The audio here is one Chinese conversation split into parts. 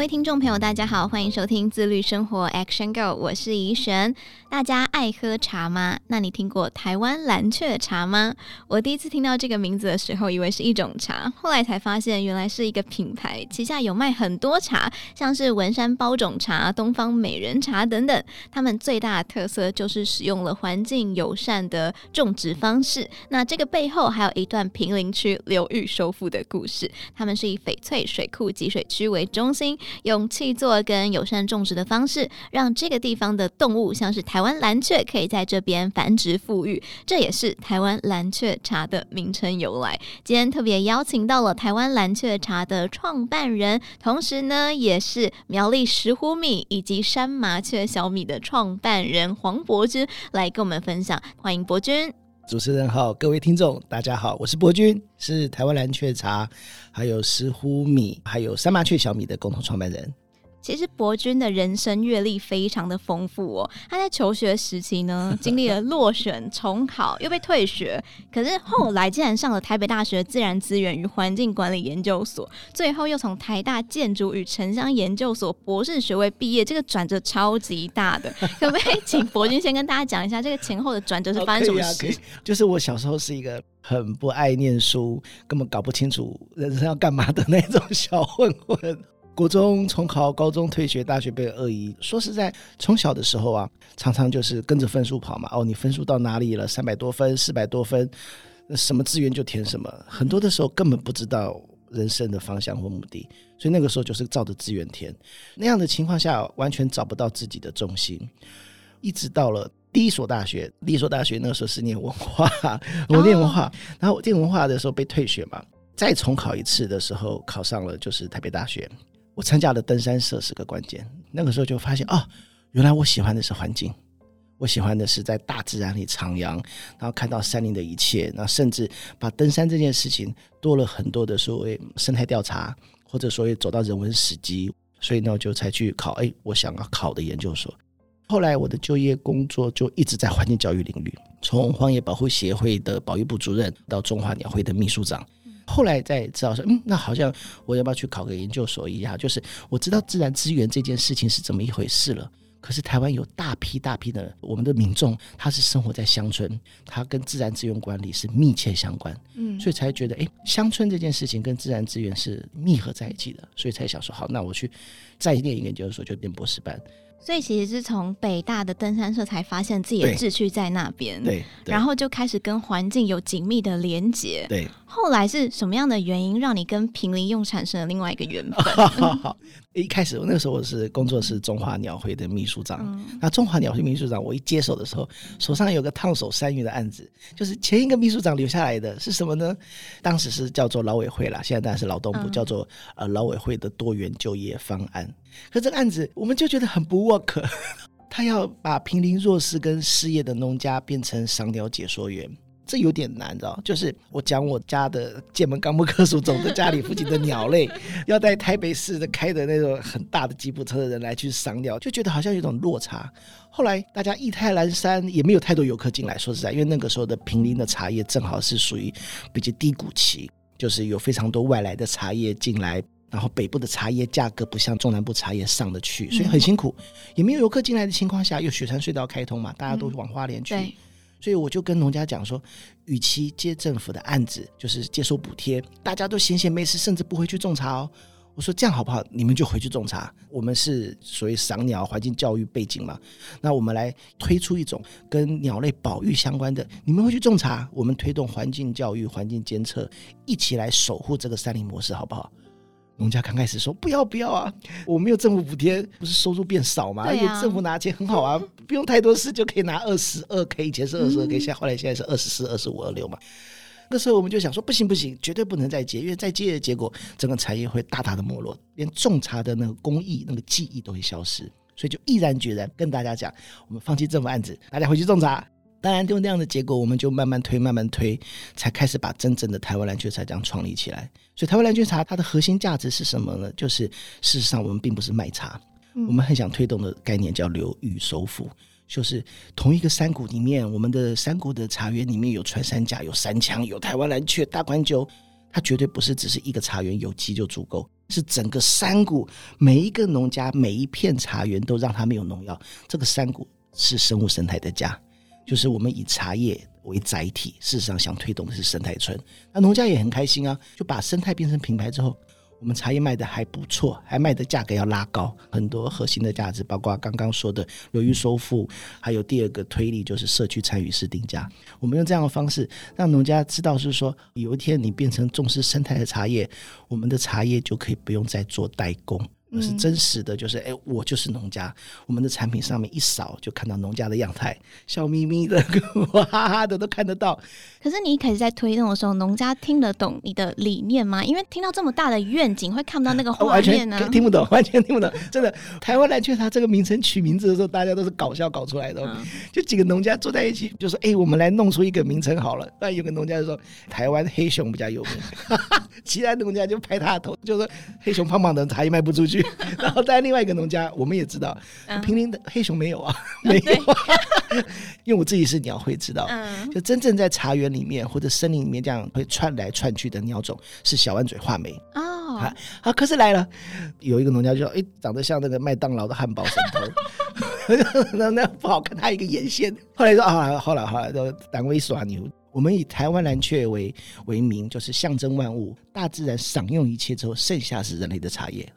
各位听众朋友，大家好，欢迎收听自律生活 Action Go，我是怡璇。大家爱喝茶吗？那你听过台湾蓝鹊茶吗？我第一次听到这个名字的时候，以为是一种茶，后来才发现原来是一个品牌，旗下有卖很多茶，像是文山包种茶、东方美人茶等等。他们最大的特色就是使用了环境友善的种植方式。那这个背后还有一段平林区流域收复的故事。他们是以翡翠水库集水区为中心，用气作跟友善种植的方式，让这个地方的动物像是台。湾蓝雀可以在这边繁殖复育，这也是台湾蓝雀茶的名称由来。今天特别邀请到了台湾蓝雀茶的创办人，同时呢，也是苗栗石斛米以及山麻雀小米的创办人黄伯君来跟我们分享。欢迎伯钧。主持人好，各位听众大家好，我是博君，是台湾蓝雀茶、还有石斛米、还有三麻雀小米的共同创办人。其实博君的人生阅历非常的丰富哦。他在求学时期呢，经历了落选、重考，又被退学，可是后来竟然上了台北大学自然资源与环境管理研究所，最后又从台大建筑与城乡研究所博士学位毕业，这个转折超级大的。可不可以请博君先跟大家讲一下这个前后的转折是发生什么。就是我小时候是一个很不爱念书，根本搞不清楚人生要干嘛的那种小混混。国中重考，高中退学，大学被恶意。说实在，从小的时候啊，常常就是跟着分数跑嘛。哦，你分数到哪里了？三百多分，四百多分，那什么志愿就填什么。很多的时候根本不知道人生的方向或目的，所以那个时候就是照着志愿填。那样的情况下，完全找不到自己的重心。一直到了第一所大学，第一所大学那个时候是念文化，我念文化，哦、然后我念文化的时候被退学嘛，再重考一次的时候考上了，就是台北大学。我参加了登山社是个关键，那个时候就发现哦，原来我喜欢的是环境，我喜欢的是在大自然里徜徉，然后看到山林的一切，然后甚至把登山这件事情多了很多的所谓生态调查，或者所谓走到人文史迹，所以呢，我就才去考，哎，我想要考的研究所。后来我的就业工作就一直在环境教育领域，从荒野保护协会的保育部主任到中华鸟会的秘书长。后来再知道说，嗯，那好像我要不要去考个研究所一样？就是我知道自然资源这件事情是怎么一回事了。可是台湾有大批大批的我们的民众，他是生活在乡村，他跟自然资源管理是密切相关，嗯，所以才觉得，哎，乡村这件事情跟自然资源是密合在一起的，所以才想说，好，那我去再念一个研究所，就念博士班。所以其实是从北大的登山社才发现自己的志趣在那边，对，对，然后就开始跟环境有紧密的连结，对。后来是什么样的原因让你跟平林又产生了另外一个缘分？一开始我那个时候我是工作是中华鸟会的秘书长，嗯、那中华鸟会秘书长我一接手的时候，手上有个烫手山芋的案子，就是前一个秘书长留下来的是什么呢？当时是叫做劳委会啦，现在当然是劳动部，嗯、叫做呃劳委会的多元就业方案。可这个案子我们就觉得很不 work，他要把平林弱势跟失业的农家变成赏鸟解说员。这有点难，知道？就是我讲我家的剑门纲目科属种的家里附近的鸟类，要带台北市的开的那种很大的吉普车的人来去赏鸟，就觉得好像有种落差。后来大家意泰阑珊，也没有太多游客进来。说实在，因为那个时候的平林的茶叶正好是属于比较低谷期，就是有非常多外来的茶叶进来，然后北部的茶叶价格不像中南部茶叶上得去，所以很辛苦。也没有游客进来的情况下，又雪山隧道开通嘛，大家都往花莲去。嗯所以我就跟农家讲说，与其接政府的案子，就是接受补贴，大家都闲闲没事，甚至不会去种茶哦。我说这样好不好？你们就回去种茶。我们是所谓赏鸟环境教育背景嘛，那我们来推出一种跟鸟类保育相关的，你们回去种茶，我们推动环境教育、环境监测，一起来守护这个山林模式，好不好？农家刚开始说不要不要啊，我没有政府补贴，不是收入变少吗？而且、啊、政府拿钱很好啊，不用太多事就可以拿二十二 K，以前是二十二 K，现在后来现在是二十四、二十五、二六嘛。那时候我们就想说不行不行，绝对不能再接，因为再接的结果，整个产业会大大的没落，连种茶的那个工艺、那个技艺都会消失，所以就毅然决然跟大家讲，我们放弃政府案子，大家回去种茶。当然，就那样的结果，我们就慢慢推，慢慢推，才开始把真正的台湾蓝鹊茶这样创立起来。所以，台湾蓝鹊茶它的核心价值是什么呢？就是事实上，我们并不是卖茶，嗯、我们很想推动的概念叫流域收复，就是同一个山谷里面，我们的山谷的茶园里面有穿山甲、有山羌、有台湾蓝雀、大款酒，它绝对不是只是一个茶园有机就足够，是整个山谷每一个农家每一片茶园都让它没有农药，这个山谷是生物生态的家。就是我们以茶叶为载体，事实上想推动的是生态村。那农家也很开心啊，就把生态变成品牌之后，我们茶叶卖的还不错，还卖的价格要拉高很多核心的价值，包括刚刚说的流域收复，还有第二个推力就是社区参与式定价。我们用这样的方式让农家知道，是说有一天你变成重视生态的茶叶，我们的茶叶就可以不用再做代工。而是真实的，就是哎，我就是农家。我们的产品上面一扫，就看到农家的样态，笑眯眯的，哇哈哈的都看得到。可是你一开始在推动的时候，农家听得懂你的理念吗？因为听到这么大的愿景，会看不到那个 画面呢、啊，听不懂，完全听不懂。真的，台湾蓝鹊茶这个名称取名字的时候，大家都是搞笑搞出来的。嗯、就几个农家坐在一起，就说：“哎，我们来弄出一个名称好了。”那有个农家就说：“台湾黑熊比较有名。”其他农家就拍他的头，就说：“黑熊胖胖的，茶叶卖不出去。”然后在另外一个农家，我们也知道，嗯、坪林的黑熊没有啊，没有、啊。因为我自己是鸟会知道，嗯、就真正在茶园里面或者森林里面这样会窜来窜去的鸟种是小弯嘴画眉哦。好、啊，可是来了，有一个农家就说：“哎，长得像那个麦当劳的汉堡神偷，那那不好看，他一个眼线。”后来说：“啊，好了好了，都单位耍牛。”我们以台湾蓝雀为为名，就是象征万物，大自然享用一切之后，剩下是人类的茶叶。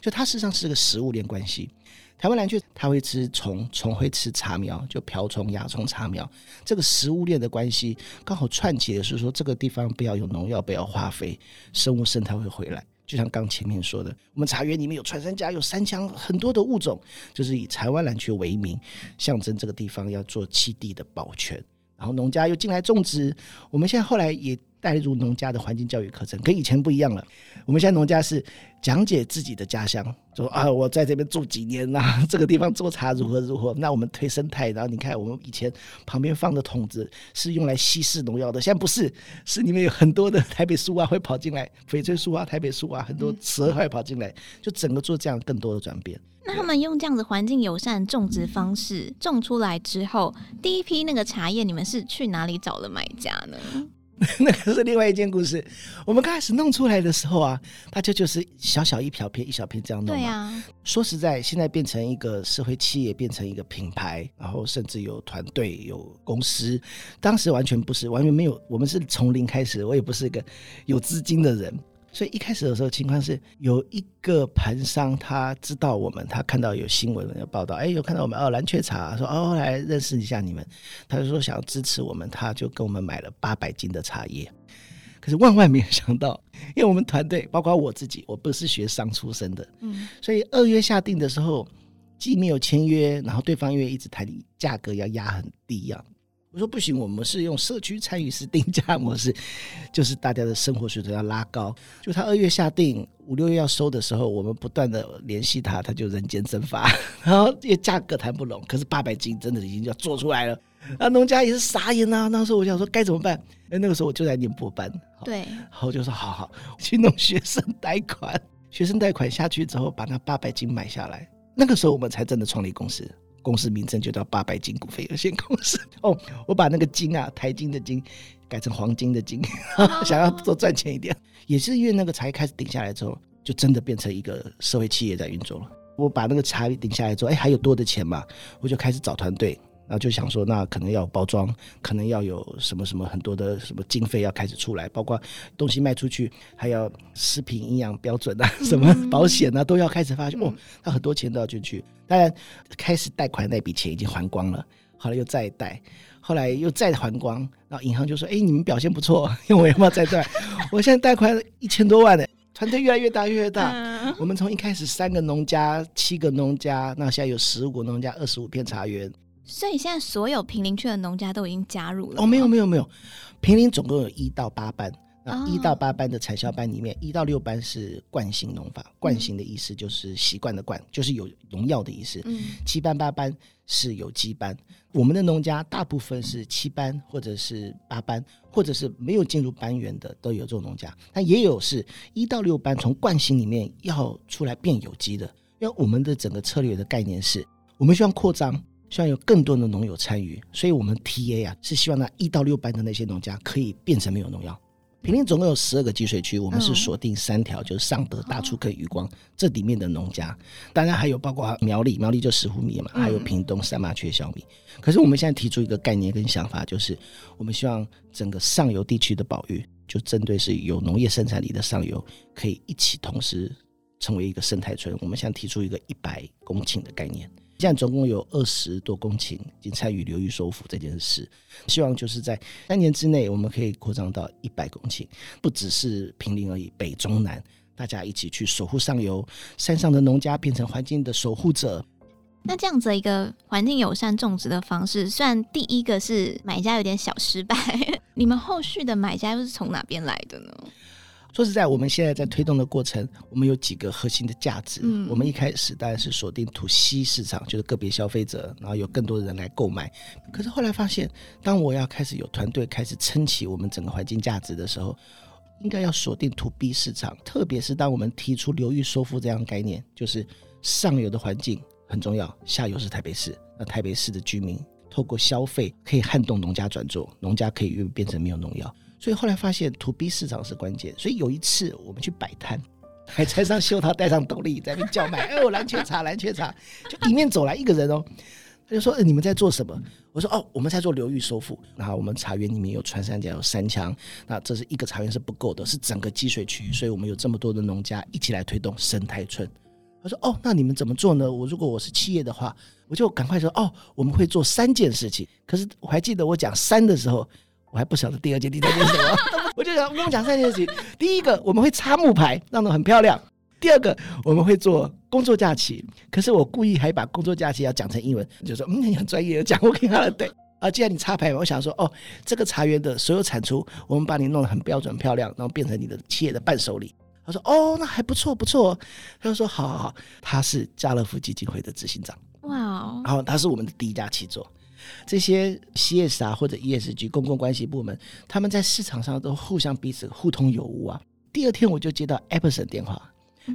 就它事实上是个食物链关系。台湾蓝鹊它会吃虫，虫会吃茶苗，就瓢虫、蚜虫、茶苗。这个食物链的关系刚好串起的是说，这个地方不要有农药，不要化肥，生物生态会回来。就像刚前面说的，我们茶园里面有穿山甲，有山羌，很多的物种，就是以台湾蓝鹊为名，象征这个地方要做栖地的保全。然后农家又进来种植，我们现在后来也带入农家的环境教育课程，跟以前不一样了。我们现在农家是讲解自己的家乡，说啊，我在这边住几年呐、啊，这个地方做茶如何如何。那我们推生态，然后你看我们以前旁边放的桶子是用来稀释农药的，现在不是，是里面有很多的台北树蛙会跑进来，翡翠树蛙、台北树蛙，很多蛇会跑进来，就整个做这样更多的转变。那他们用这样子环境友善种植方式种出来之后，第一批那个茶叶，你们是去哪里找了买家呢？那个是另外一件故事。我们刚开始弄出来的时候啊，大家就是小小一小片一小片这样弄。对啊。说实在，现在变成一个社会企业，变成一个品牌，然后甚至有团队、有公司。当时完全不是，完全没有。我们是从零开始，我也不是一个有资金的人。所以一开始的时候，情况是有一个盘商，他知道我们，他看到有新闻有报道，哎，有看到我们哦，蓝雀茶，说哦，来认识一下你们，他就说想要支持我们，他就跟我们买了八百斤的茶叶。可是万万没有想到，因为我们团队包括我自己，我不是学商出身的，嗯，所以二月下定的时候，既没有签约，然后对方因为一直谈价格要压很低呀。我说不行，我们是用社区参与式定价 模式，就是大家的生活水准要拉高。就他二月下定，五六月要收的时候，我们不断的联系他，他就人间蒸发。然后因为价格谈不拢，可是八百斤真的已经要做出来了，啊，农家也是傻眼啊。那时候我想说该怎么办？哎，那个时候我就在宁波班，对，然后就说好好去弄学生贷款，学生贷款下去之后，把那八百斤买下来。那个时候我们才真的创立公司。公司名称就叫八百金股份有限公司。哦，我把那个金啊，台金的金改成黄金的金，想要多赚钱一点。也是因为那个茶开始顶下来之后，就真的变成一个社会企业在运作了。我把那个茶顶下来之后，哎，还有多的钱嘛，我就开始找团队。然后就想说，那可能要有包装，可能要有什么什么很多的什么经费要开始出来，包括东西卖出去，还要食品营养标准啊，什么保险啊，都要开始发现。哦，那很多钱都要进去。当然，开始贷款那笔钱已经还光了，后来又再贷，后来又再还光，然后银行就说：“哎，你们表现不错，因为我要不要再贷？我现在贷款一千多万呢，团队越来越大，越大。我们从一开始三个农家、七个农家，那现在有十五个农家，二十五片茶园。”所以现在所有平林区的农家都已经加入了。哦，没有没有没有，平林总共有一到八班，那一到八班的产销班里面，一到六班是惯性农法。惯性的意思就是习惯的惯，就是有农药的意思。嗯，七班八班是有机班。我们的农家大部分是七班或者是八班，或者是没有进入班员的都有这种农家。但也有是一到六班从惯性里面要出来变有机的。因为我们的整个策略的概念是，我们希望扩张，希望有更多的农友参与，所以我们 TA 啊是希望那一到六班的那些农家可以变成没有农药。坪林总共有十二个集水区，我们是锁定三条，嗯、就是尚德、大粗坑、渔光这里面的农家。当然还有包括苗栗，苗栗就石斛米嘛，还有屏东三麻雀小米。嗯、可是我们现在提出一个概念跟想法，就是我们希望整个上游地区的保育，就针对是有农业生产力的上游，可以一起同时成为一个生态村。我们现在提出一个一百公顷的概念。现在总共有二十多公顷已经参与流域收复这件事，希望就是在三年之内，我们可以扩张到一百公顷，不只是平林而已，北中南大家一起去守护上游，山上的农家变成环境的守护者。那这样子一个环境友善种植的方式，虽然第一个是买家有点小失败，你们后续的买家又是从哪边来的呢？说实在，我们现在在推动的过程，我们有几个核心的价值。嗯，我们一开始当然是锁定 to C 市场，就是个别消费者，然后有更多的人来购买。可是后来发现，当我要开始有团队开始撑起我们整个环境价值的时候，应该要锁定 to B 市场。特别是当我们提出流域收复这样的概念，就是上游的环境很重要，下游是台北市。那台北市的居民透过消费可以撼动农家转做，农家可以越变成没有农药。所以后来发现，to B 市场是关键。所以有一次我们去摆摊，还穿上袖套，戴上斗笠，在那边叫卖。哎 呦，蓝鹊茶，蓝鹊茶！就迎面走来一个人哦，他就说：“，你们在做什么？”我说：“哦，我们在做流域收复。然后我们茶园里面有穿山甲，有山羌。那这是一个茶园是不够的，是整个积水区。所以我们有这么多的农家一起来推动生态村。”他说：“哦，那你们怎么做呢？我如果我是企业的话，我就赶快说：哦，我们会做三件事情。可是我还记得我讲三的时候。”我还不晓得第二件、第三件是什么，我就想跟我讲三件事情。第一个，我们会插木牌，让它很漂亮；第二个，我们会做工作假期。可是我故意还把工作假期要讲成英文，就说嗯，你很专业，讲我给他了。对啊，既然你插牌，我想说哦，这个茶园的所有产出，我们把你弄得很标准漂亮，然后变成你的企业的伴手礼。他说哦，那还不错，不错。他就说好好好，他是家乐福基金会的执行长，哇哦，然后他是我们的第一家七座。这些 CS 啊或者 ESG 公共关系部门，他们在市场上都互相彼此互通有无啊。第二天我就接到 Epson 电话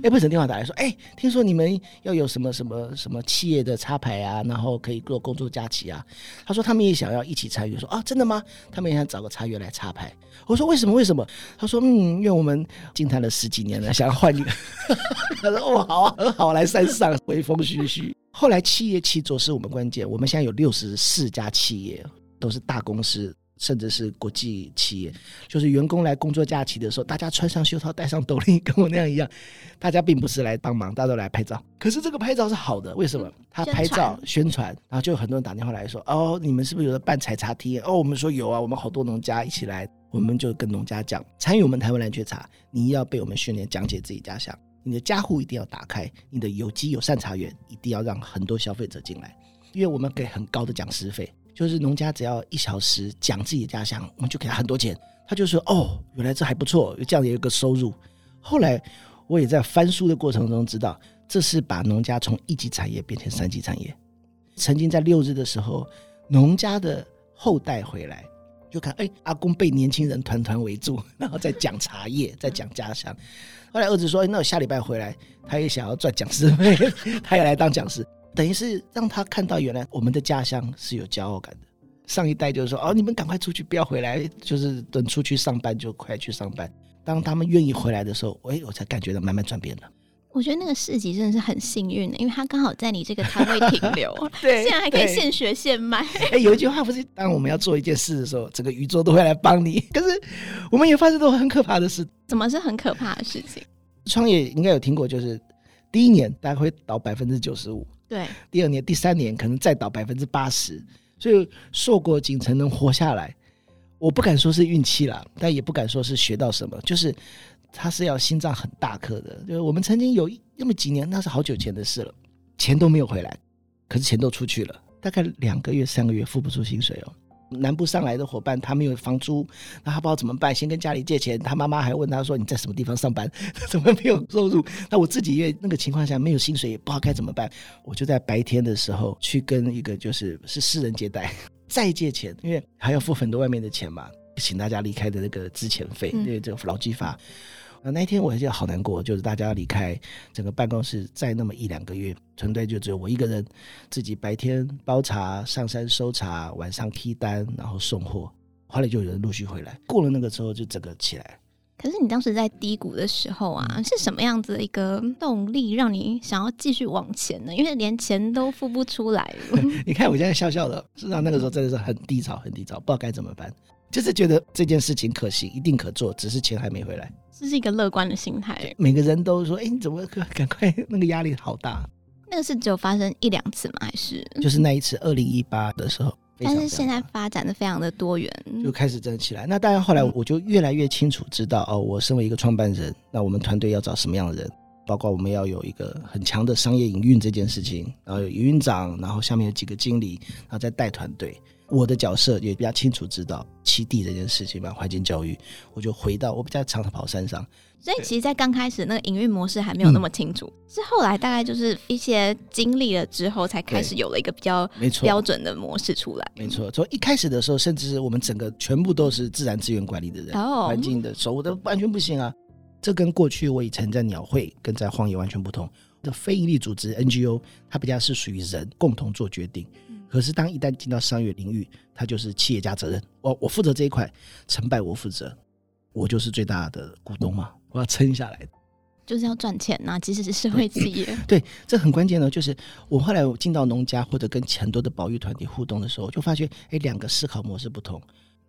，Epson 电话打来说：“哎，听说你们要有什么什么什么企业的插牌啊，然后可以做工作假期啊。”他说他们也想要一起参与。说啊，真的吗？他们也想找个茶园来插牌。我说为什么？为什么？他说嗯，因为我们经谈了十几年了，想要换一个。他说哦，好啊，很好，来山上微风徐徐。后来企业七座是我们关键，我们现在有六十四家企业，都是大公司，甚至是国际企业。就是员工来工作假期的时候，大家穿上袖套，戴上斗笠，跟我那样一样。大家并不是来帮忙，大家都来拍照。可是这个拍照是好的，为什么？他拍照宣传，然后就有很多人打电话来说：“哦，你们是不是有的办采茶体验？”哦，我们说有啊，我们好多农家一起来，我们就跟农家讲，参与我们台湾蓝雀茶，你要被我们训练讲解自己家乡。你的家户一定要打开，你的有机友善茶园一定要让很多消费者进来，因为我们给很高的讲师费，就是农家只要一小时讲自己的家乡，我们就给他很多钱。他就说：“哦，原来这还不错，这样也有个收入。”后来我也在翻书的过程中知道，这是把农家从一级产业变成三级产业。曾经在六日的时候，农家的后代回来。就看，哎，阿公被年轻人团团围住，然后在讲茶叶，在讲家乡。后来儿子说，那我下礼拜回来，他也想要赚讲师费，他也来当讲师，等于是让他看到原来我们的家乡是有骄傲感的。上一代就是说，哦，你们赶快出去，不要回来，就是等出去上班就快去上班。当他们愿意回来的时候，哎，我才感觉到慢慢转变了。我觉得那个市集真的是很幸运的，因为他刚好在你这个摊位停留，对，现在还可以现学现卖。哎、欸，有一句话不是，当我们要做一件事的时候，整个宇宙都会来帮你。可是我们也发生过很可怕的事。怎么是很可怕的事情？创业应该有听过，就是第一年大概会倒百分之九十五，对，第二年、第三年可能再倒百分之八十，所以硕果仅存能活下来，我不敢说是运气了，但也不敢说是学到什么，就是。他是要心脏很大颗的，就是我们曾经有那么几年，那是好久前的事了，钱都没有回来，可是钱都出去了，大概两个月、三个月付不出薪水哦。南部上来的伙伴，他没有房租，那他不知道怎么办，先跟家里借钱。他妈妈还问他说：“你在什么地方上班？怎么没有收入？”那我自己因为那个情况下没有薪水，也不知道该怎么办。我就在白天的时候去跟一个就是是私人接待 再借钱，因为还要付很多外面的钱嘛，请大家离开的那个资遣费，因为这个劳基法。那天我还记得好难过，就是大家要离开整个办公室，再那么一两个月，团队就只有我一个人，自己白天包茶、上山收茶，晚上批单，然后送货。后来就有人陆续回来，过了那个时候就整个起来。可是你当时在低谷的时候啊，是什么样子的一个动力让你想要继续往前呢？因为连钱都付不出来。你看我现在笑笑的，事实上那个时候真的是很低潮，很低潮，不知道该怎么办。就是觉得这件事情可行，一定可做，只是钱还没回来。这是一个乐观的心态。每个人都说：“哎，你怎么赶快？那个压力好大。”那个是只有发生一两次吗？还是就是那一次二零一八的时候？但是现在发展的非常的多元，就开始真的起来。那当然，后来我就越来越清楚知道哦，我身为一个创办人，那我们团队要找什么样的人？包括我们要有一个很强的商业营运这件事情，然后有营运长，然后下面有几个经理，然后再带团队。我的角色也比较清楚，知道七地这件事情吧，环境教育，我就回到我比较常常跑山上。所以其实，在刚开始那个营运模式还没有那么清楚，嗯、是后来大概就是一些经历了之后，才开始有了一个比较没错标准的模式出来。没错，从一开始的时候，甚至是我们整个全部都是自然资源管理的人，哦、环境的守护的完全不行啊。这跟过去我以前在鸟会跟在荒野完全不同。这非营利组织 NGO，它比较是属于人共同做决定。可是，当一旦进到商业领域，它就是企业家责任。我我负责这一块，成败我负责，我就是最大的股东嘛，我要撑下来，就是要赚钱呐、啊。即使是社会企业，对，这很关键的。就是我后来我进到农家或者跟很多的保育团体互动的时候，就发觉，哎，两个思考模式不同。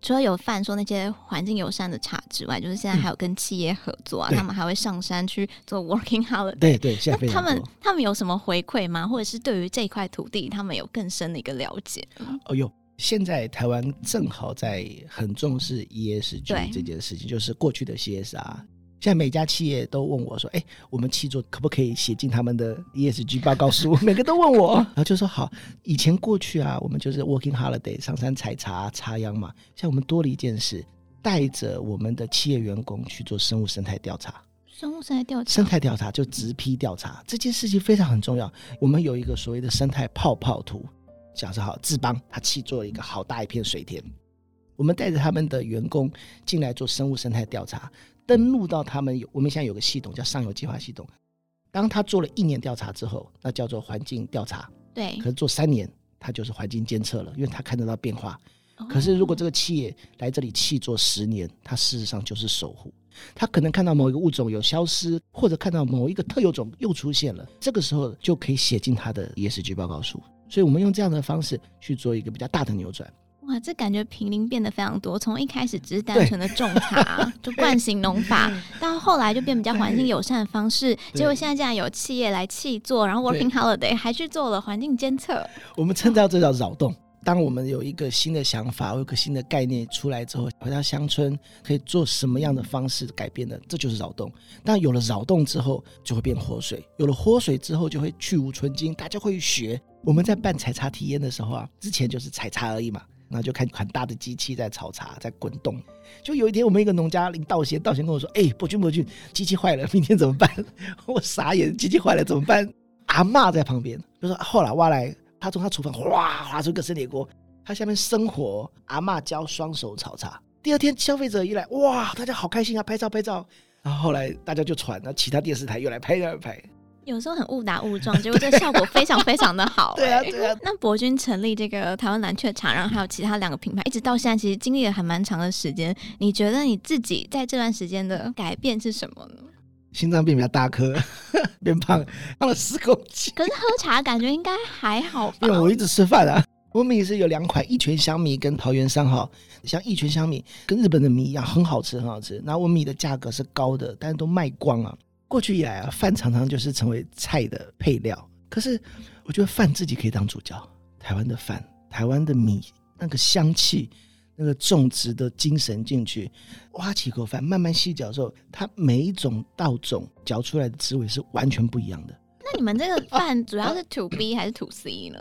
除了有贩售那些环境友善的茶之外，就是现在还有跟企业合作啊，嗯、他们还会上山去做 working holiday。对对，现在那他们他们有什么回馈吗？或者是对于这块土地，他们有更深的一个了解？哦哟，现在台湾正好在很重视 ESG 这件事情，就是过去的 CSR。现在每家企业都问我说：“哎，我们七座可不可以写进他们的 ESG 报告书？” 每个都问我，然后就说：“好，以前过去啊，我们就是 working holiday 上山采茶、插秧嘛。像我们多了一件事，带着我们的企业员工去做生物生态调查。生物生态调查，生态调查就直批调查这件事情非常很重要。我们有一个所谓的生态泡泡图，假设好，志邦他去做了一个好大一片水田，我们带着他们的员工进来做生物生态调查。”登录到他们有，我们现在有个系统叫上游计划系统。当他做了一年调查之后，那叫做环境调查。对。可是做三年，他就是环境监测了，因为他看得到变化。可是如果这个企业来这里气做十年，他事实上就是守护。他可能看到某一个物种有消失，或者看到某一个特有种又出现了，这个时候就可以写进他的 ESG 报告书。所以我们用这样的方式去做一个比较大的扭转。哇，这感觉平林变得非常多，从一开始只是单纯的种茶，就惯性农法，到后来就变比较环境友善的方式。对结果现在竟然有企业来契作，然后 Working Holiday 对还去做了环境监测。我们称到这叫扰动。当我们有一个新的想法，有一个新的概念出来之后，回到乡村可以做什么样的方式改变呢？这就是扰动。但有了扰动之后，就会变活水。有了活水之后，就会去芜存菁，大家会学。我们在办采茶体验的时候啊，之前就是采茶而已嘛。然后就看很大的机器在炒茶，在滚动。就有一天，我们一个农家林道贤，道贤跟我说：“哎，伯君伯君，机器坏了，明天怎么办？” 我傻眼，机器坏了怎么办？阿嬷在旁边就说：“后来挖来，他从他厨房哗划出个生铁锅，他下面生火，阿嬷教双手炒茶。第二天消费者一来，哇，大家好开心啊，拍照拍照。然后后来大家就传，那其他电视台又来拍又来拍。”有时候很误打误撞，结果这效果非常非常的好，欸。对啊，对啊。那博君成立这个台湾蓝鹊茶，然后还有其他两个品牌，一直到现在，其实经历了还蛮长的时间。你觉得你自己在这段时间的改变是什么呢？心脏病比较大颗，变胖，胖了十公斤。可是喝茶感觉应该还好吧？因为我一直吃饭啊。我米是有两款，一泉香米跟桃园三号。像一泉香米跟日本的米一样，很好吃，很好吃。那我米的价格是高的，但是都卖光了。过去以来啊，饭常常就是成为菜的配料。可是我觉得饭自己可以当主角。台湾的饭，台湾的米，那个香气，那个种植的精神进去，挖起口饭，慢慢细嚼的时候，它每一种稻种嚼出来的滋味是完全不一样的。那你们这个饭主要是 to B 还是 to C 呢？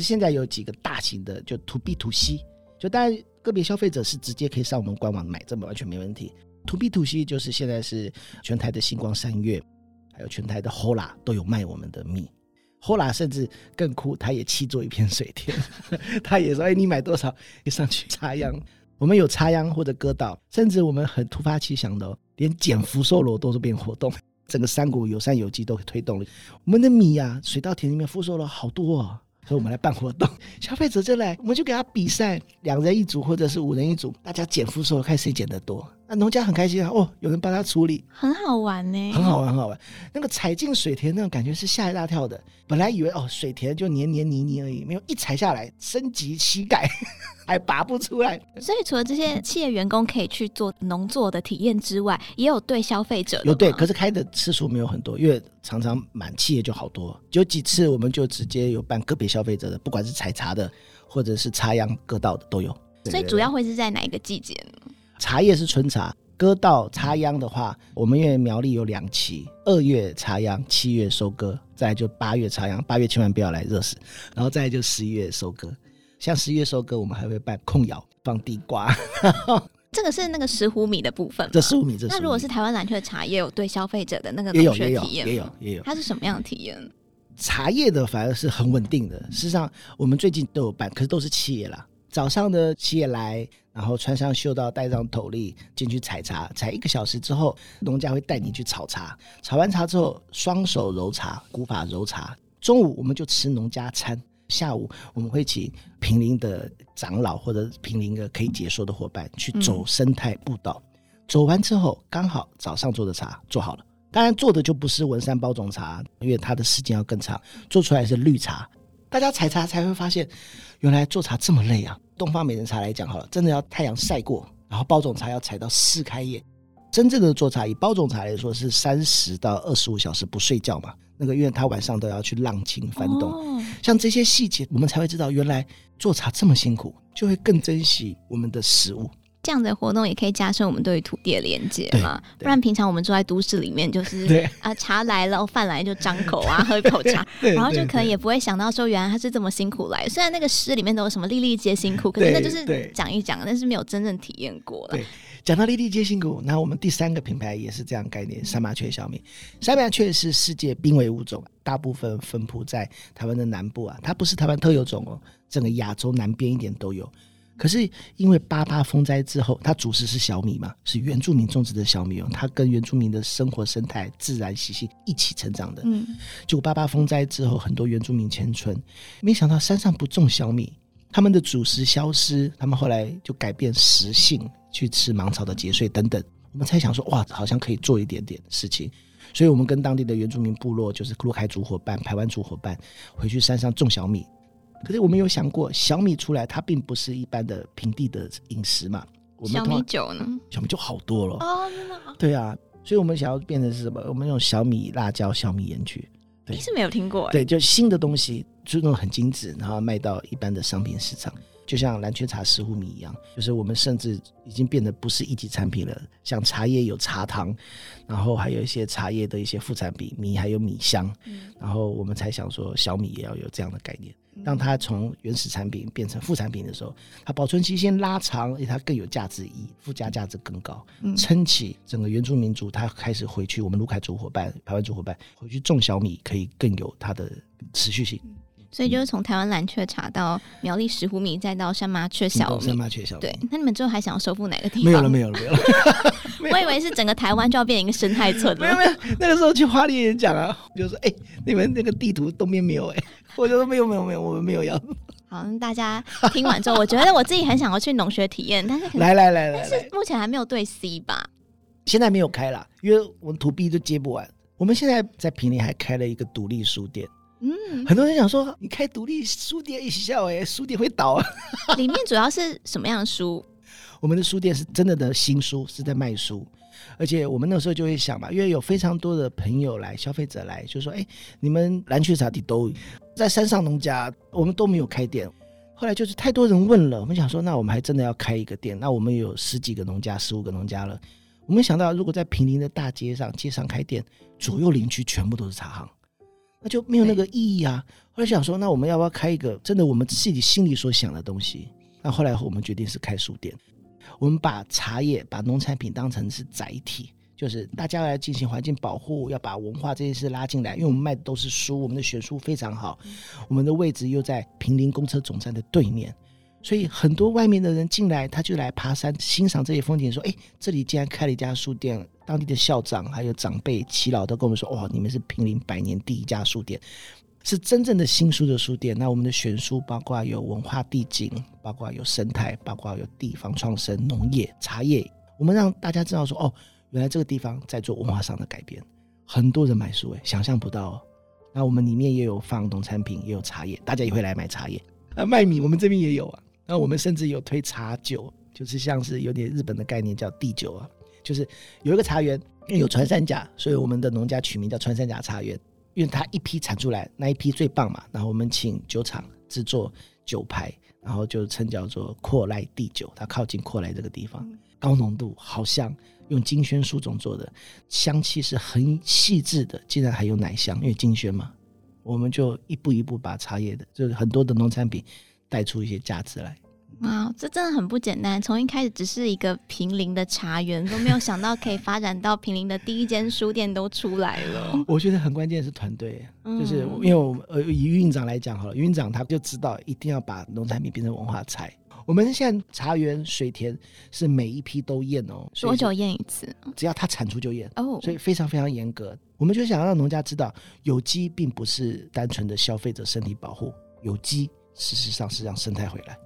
现在有几个大型的，就 to B to C。就当然个别消费者是直接可以上我们官网买，这么完全没问题。To B to C 就是现在是全台的星光三月，还有全台的 Hola 都有卖我们的米。Hola 甚至更酷，他也弃作一片水田，他也说：“哎，你买多少，你上去插秧。”我们有插秧或者割稻，甚至我们很突发奇想的，连捡福寿螺都是变活动，整个山谷友善有机都推动了。我们的米呀、水稻田里面福寿螺好多啊、所以我们来办活动，消费者就来，我们就给他比赛，两人一组或者是五人一组，大家捡福寿，看谁捡得多。那农家很开心啊，哦，有人帮他处理，很好玩呢，很好玩，很好玩。那个踩进水田那种感觉是吓一大跳的，本来以为哦，水田就黏黏泥泥而已，没有一踩下来，升级膝盖。还拔不出来，所以除了这些企业员工可以去做农作的体验之外，也有对消费者有对，可是开的次数没有很多，因为常常满企业就好多，有几次我们就直接有办个别消费者的，不管是采茶的或者是插秧割稻的都有。所以主要会是在哪一个季节呢？茶叶是春茶，割稻插秧的话，我们因为苗栗有两期，二月插秧，七月收割，再来就八月插秧，八月千万不要来热死，然后再来就十一月收割。像十月收割，我们还会办控窑放地瓜。这个是那个石斛米的部分。这石斛米，这那如果是台湾蓝雀茶，也有对消费者的那个农学体验，也有也有也有。它是什么样的体验？茶叶的反而是很稳定的。事实上，我们最近都有办，可是都是企业啦。早上的企业来，然后穿上袖套，戴上斗笠进去采茶，采一个小时之后，农家会带你去炒茶。炒完茶之后，双手揉茶，古法揉茶。中午我们就吃农家餐。下午我们会请平林的长老或者平林的可以解说的伙伴去走生态步道，嗯、走完之后刚好早上做的茶做好了，当然做的就不是文山包种茶，因为它的时间要更长，做出来是绿茶。大家采茶才会发现，原来做茶这么累啊！东方美人茶来讲好了，真的要太阳晒过，然后包种茶要采到四开叶。真正的做茶，以包种茶来说是三十到二十五小时不睡觉嘛。那个因为他晚上都要去浪琴翻动，哦、像这些细节，我们才会知道原来做茶这么辛苦，就会更珍惜我们的食物。这样的活动也可以加深我们对于土地的连接嘛。不然平常我们住在都市里面，就是对啊，茶来了，饭来就张口啊，喝一口茶，然后就可能也不会想到说原来他是这么辛苦来。虽然那个诗里面都有什么粒粒皆辛苦，可是那就是讲一讲，但是没有真正体验过了。讲到粒粒皆辛苦，那我们第三个品牌也是这样概念，三麻雀小米。山麻雀是世界濒危物种，大部分分布在台湾的南部啊，它不是台湾特有种哦，整个亚洲南边一点都有。可是因为八八风灾之后，它主食是小米嘛，是原住民种植的小米哦，它跟原住民的生活生态、自然习性一起成长的。嗯，就八八风灾之后，很多原住民迁村，没想到山上不种小米，他们的主食消失，他们后来就改变食性。去吃芒草的节穗等等，我们猜想说哇，好像可以做一点点事情，所以我们跟当地的原住民部落，就是陆海族伙伴、排湾族伙伴，回去山上种小米。可是我们有想过，小米出来它并不是一般的平地的饮食嘛。我们小米酒呢？小米酒好多了哦，真的。对啊，所以我们想要变成是什么？我们用小米辣椒、小米盐焗。你是没有听过？对，就新的东西，就那种很精致，然后卖到一般的商品市场。就像蓝圈茶石斛米一样，就是我们甚至已经变得不是一级产品了。像茶叶有茶汤，然后还有一些茶叶的一些副产品，米还有米香。嗯、然后我们才想说，小米也要有这样的概念，让它从原始产品变成副产品的时候，它保存期限拉长，而且它更有价值意义，附加价值更高，撑起整个原住民族，他开始回去，我们卢凯族伙伴、台湾族伙伴回去种小米，可以更有它的持续性。所以就是从台湾蓝雀茶到苗栗石斛米，再到山麻雀小米。山麻雀小米。对，那你们最后还想要收复哪个地方？没有了，没有了，没有了。我以为是整个台湾就要变成一个生态村了。没有没有，那个时候去花莲演讲啊，就说哎、欸，你们那个地图东边没有哎、欸，我就说没有没有没有，我们没有要。好，那大家听完之后，我觉得我自己很想要去农学体验，但是来来来来，但是目前还没有对 C 吧？现在没有开了，因为我们 To B 都接不完。我们现在在平林还开了一个独立书店。嗯，很多人想说，你开独立书店一笑哎，书店会倒啊。里面主要是什么样的书？我们的书店是真的的新书，是在卖书，而且我们那时候就会想嘛，因为有非常多的朋友来，消费者来，就说哎，你们蓝鹊茶地都在山上农家，我们都没有开店。后来就是太多人问了，我们想说，那我们还真的要开一个店。那我们有十几个农家，十五个农家了。我们想到，如果在平林的大街上，街上开店，左右邻居全部都是茶行。那就没有那个意义啊！后来想说，那我们要不要开一个真的我们自己心里所想的东西？那后来我们决定是开书店，我们把茶叶、把农产品当成是载体，就是大家要来进行环境保护，要把文化这件事拉进来。因为我们卖的都是书，我们的选书非常好，我们的位置又在平林公车总站的对面。所以很多外面的人进来，他就来爬山欣赏这些风景。说：“哎，这里竟然开了一家书店，当地的校长还有长辈耆老都跟我们说：‘哇，你们是平林百年第一家书店，是真正的新书的书店。’那我们的选书包括有文化地景，包括有生态，包括有地方创生、农业、茶叶。我们让大家知道说：哦，原来这个地方在做文化上的改变。很多人买书，哎，想象不到哦。那我们里面也有放农产品，也有茶叶，大家也会来买茶叶。啊，卖米，我们这边也有啊。”那我们甚至有推茶酒，就是像是有点日本的概念叫地酒啊，就是有一个茶园，因为有穿山甲，所以我们的农家取名叫穿山甲茶园，因为它一批产出来那一批最棒嘛，然后我们请酒厂制作酒牌，然后就称叫做阔濑地酒，它靠近阔濑这个地方，高浓度，好香，用金萱树种做的，香气是很细致的，竟然还有奶香，因为金萱嘛，我们就一步一步把茶叶的，就是很多的农产品。带出一些价值来，哇，这真的很不简单。从一开始只是一个平林的茶园，都没有想到可以发展到平林的第一间书店都出来了。我觉得很关键是团队，就是因为我们呃以余院长来讲好了，余院长他就知道一定要把农产品变成文化财。我们现在茶园水田是每一批都验哦，多久验一次？只要它产出就验哦，所以非常非常严格。我们就想要让农家知道，有机并不是单纯的消费者身体保护，有机。事实上是让生态回来。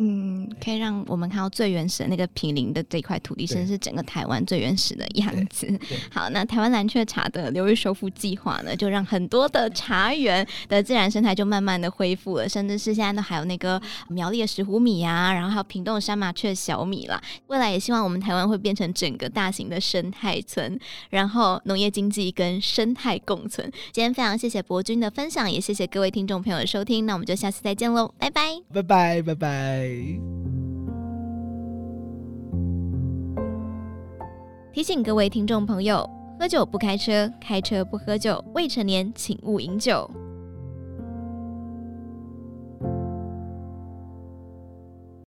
嗯，可以让我们看到最原始的那个平林的这块土地，甚至是整个台湾最原始的样子。好，那台湾蓝雀茶的流域修复计划呢，就让很多的茶园的自然生态就慢慢的恢复了，甚至是现在都还有那个苗栗的石斛米啊，然后还有屏东的山麻雀小米啦。未来也希望我们台湾会变成整个大型的生态村，然后农业经济跟生态共存。今天非常谢谢伯君的分享，也谢谢各位听众朋友的收听，那我们就下次再见喽，拜拜，拜拜，拜拜。提醒各位听众朋友：喝酒不开车，开车不喝酒，未成年请勿饮酒。